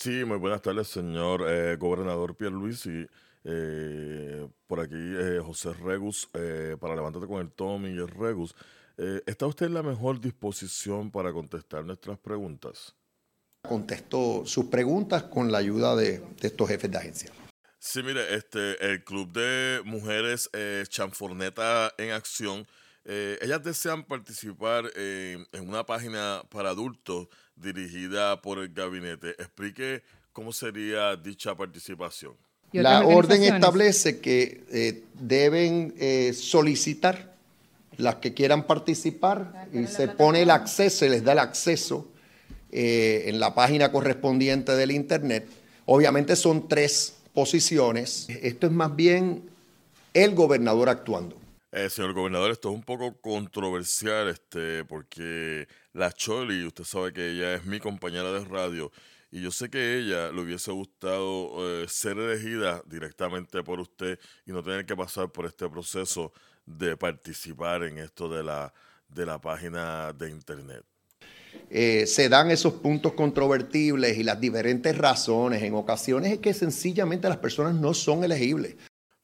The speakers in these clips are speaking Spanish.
Sí, muy buenas tardes, señor eh, gobernador Pierluisi. Eh, por aquí eh, José Regus, eh, para levantarte con el Tommy y el Regus. Eh, ¿Está usted en la mejor disposición para contestar nuestras preguntas? Contestó sus preguntas con la ayuda de, de estos jefes de agencia. Sí, mire, este, el Club de Mujeres Chanforneta en Acción, eh, ellas desean participar en, en una página para adultos dirigida por el gabinete. Explique cómo sería dicha participación. La orden establece que eh, deben eh, solicitar las que quieran participar y se pone el acceso, se les da el acceso eh, en la página correspondiente del Internet. Obviamente son tres posiciones. Esto es más bien el gobernador actuando. Eh, señor gobernador, esto es un poco controversial, este, porque la Choli, usted sabe que ella es mi compañera de radio, y yo sé que ella le hubiese gustado eh, ser elegida directamente por usted y no tener que pasar por este proceso de participar en esto de la, de la página de internet. Eh, se dan esos puntos controvertibles y las diferentes razones. En ocasiones es que sencillamente las personas no son elegibles.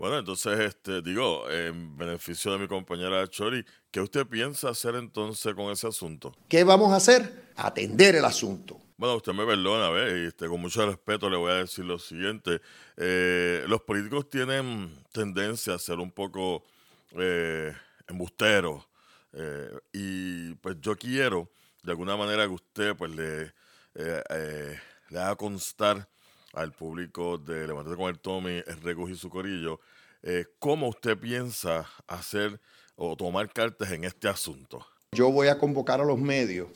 Bueno, entonces, este, digo, en beneficio de mi compañera Chori, ¿qué usted piensa hacer entonces con ese asunto? ¿Qué vamos a hacer? Atender el asunto. Bueno, usted me perdona, ¿ves? Este, con mucho respeto le voy a decir lo siguiente. Eh, los políticos tienen tendencia a ser un poco eh, embusteros. eh, y pues yo quiero, de alguna manera, que usted pues le, le haga constar al público de Levantate con el Tommy, Recus y su corillo, eh, cómo usted piensa hacer o tomar cartas en este asunto. Yo voy a convocar a los medios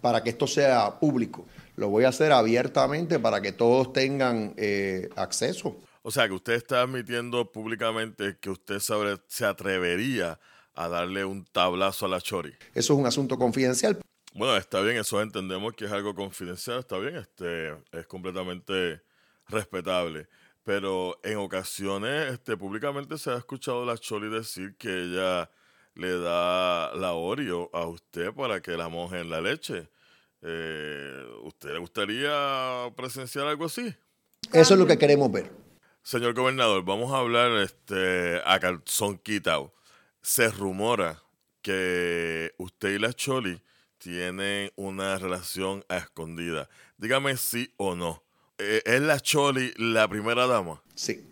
para que esto sea público. Lo voy a hacer abiertamente para que todos tengan eh, acceso. O sea, que usted está admitiendo públicamente que usted se atrevería a darle un tablazo a la Chori. Eso es un asunto confidencial. Bueno, está bien, eso entendemos que es algo confidencial, está bien, este, es completamente respetable. Pero en ocasiones, este, públicamente se ha escuchado a la Chori decir que ella le da la Oreo a usted para que la moje en la leche. Eh, ¿Usted le gustaría presenciar algo así? Eso es lo que queremos ver. Señor gobernador, vamos a hablar este, a calzón quitado. Se rumora que usted y la Choli tienen una relación a escondida. Dígame sí o no. Eh, ¿Es la Choli la primera dama? Sí.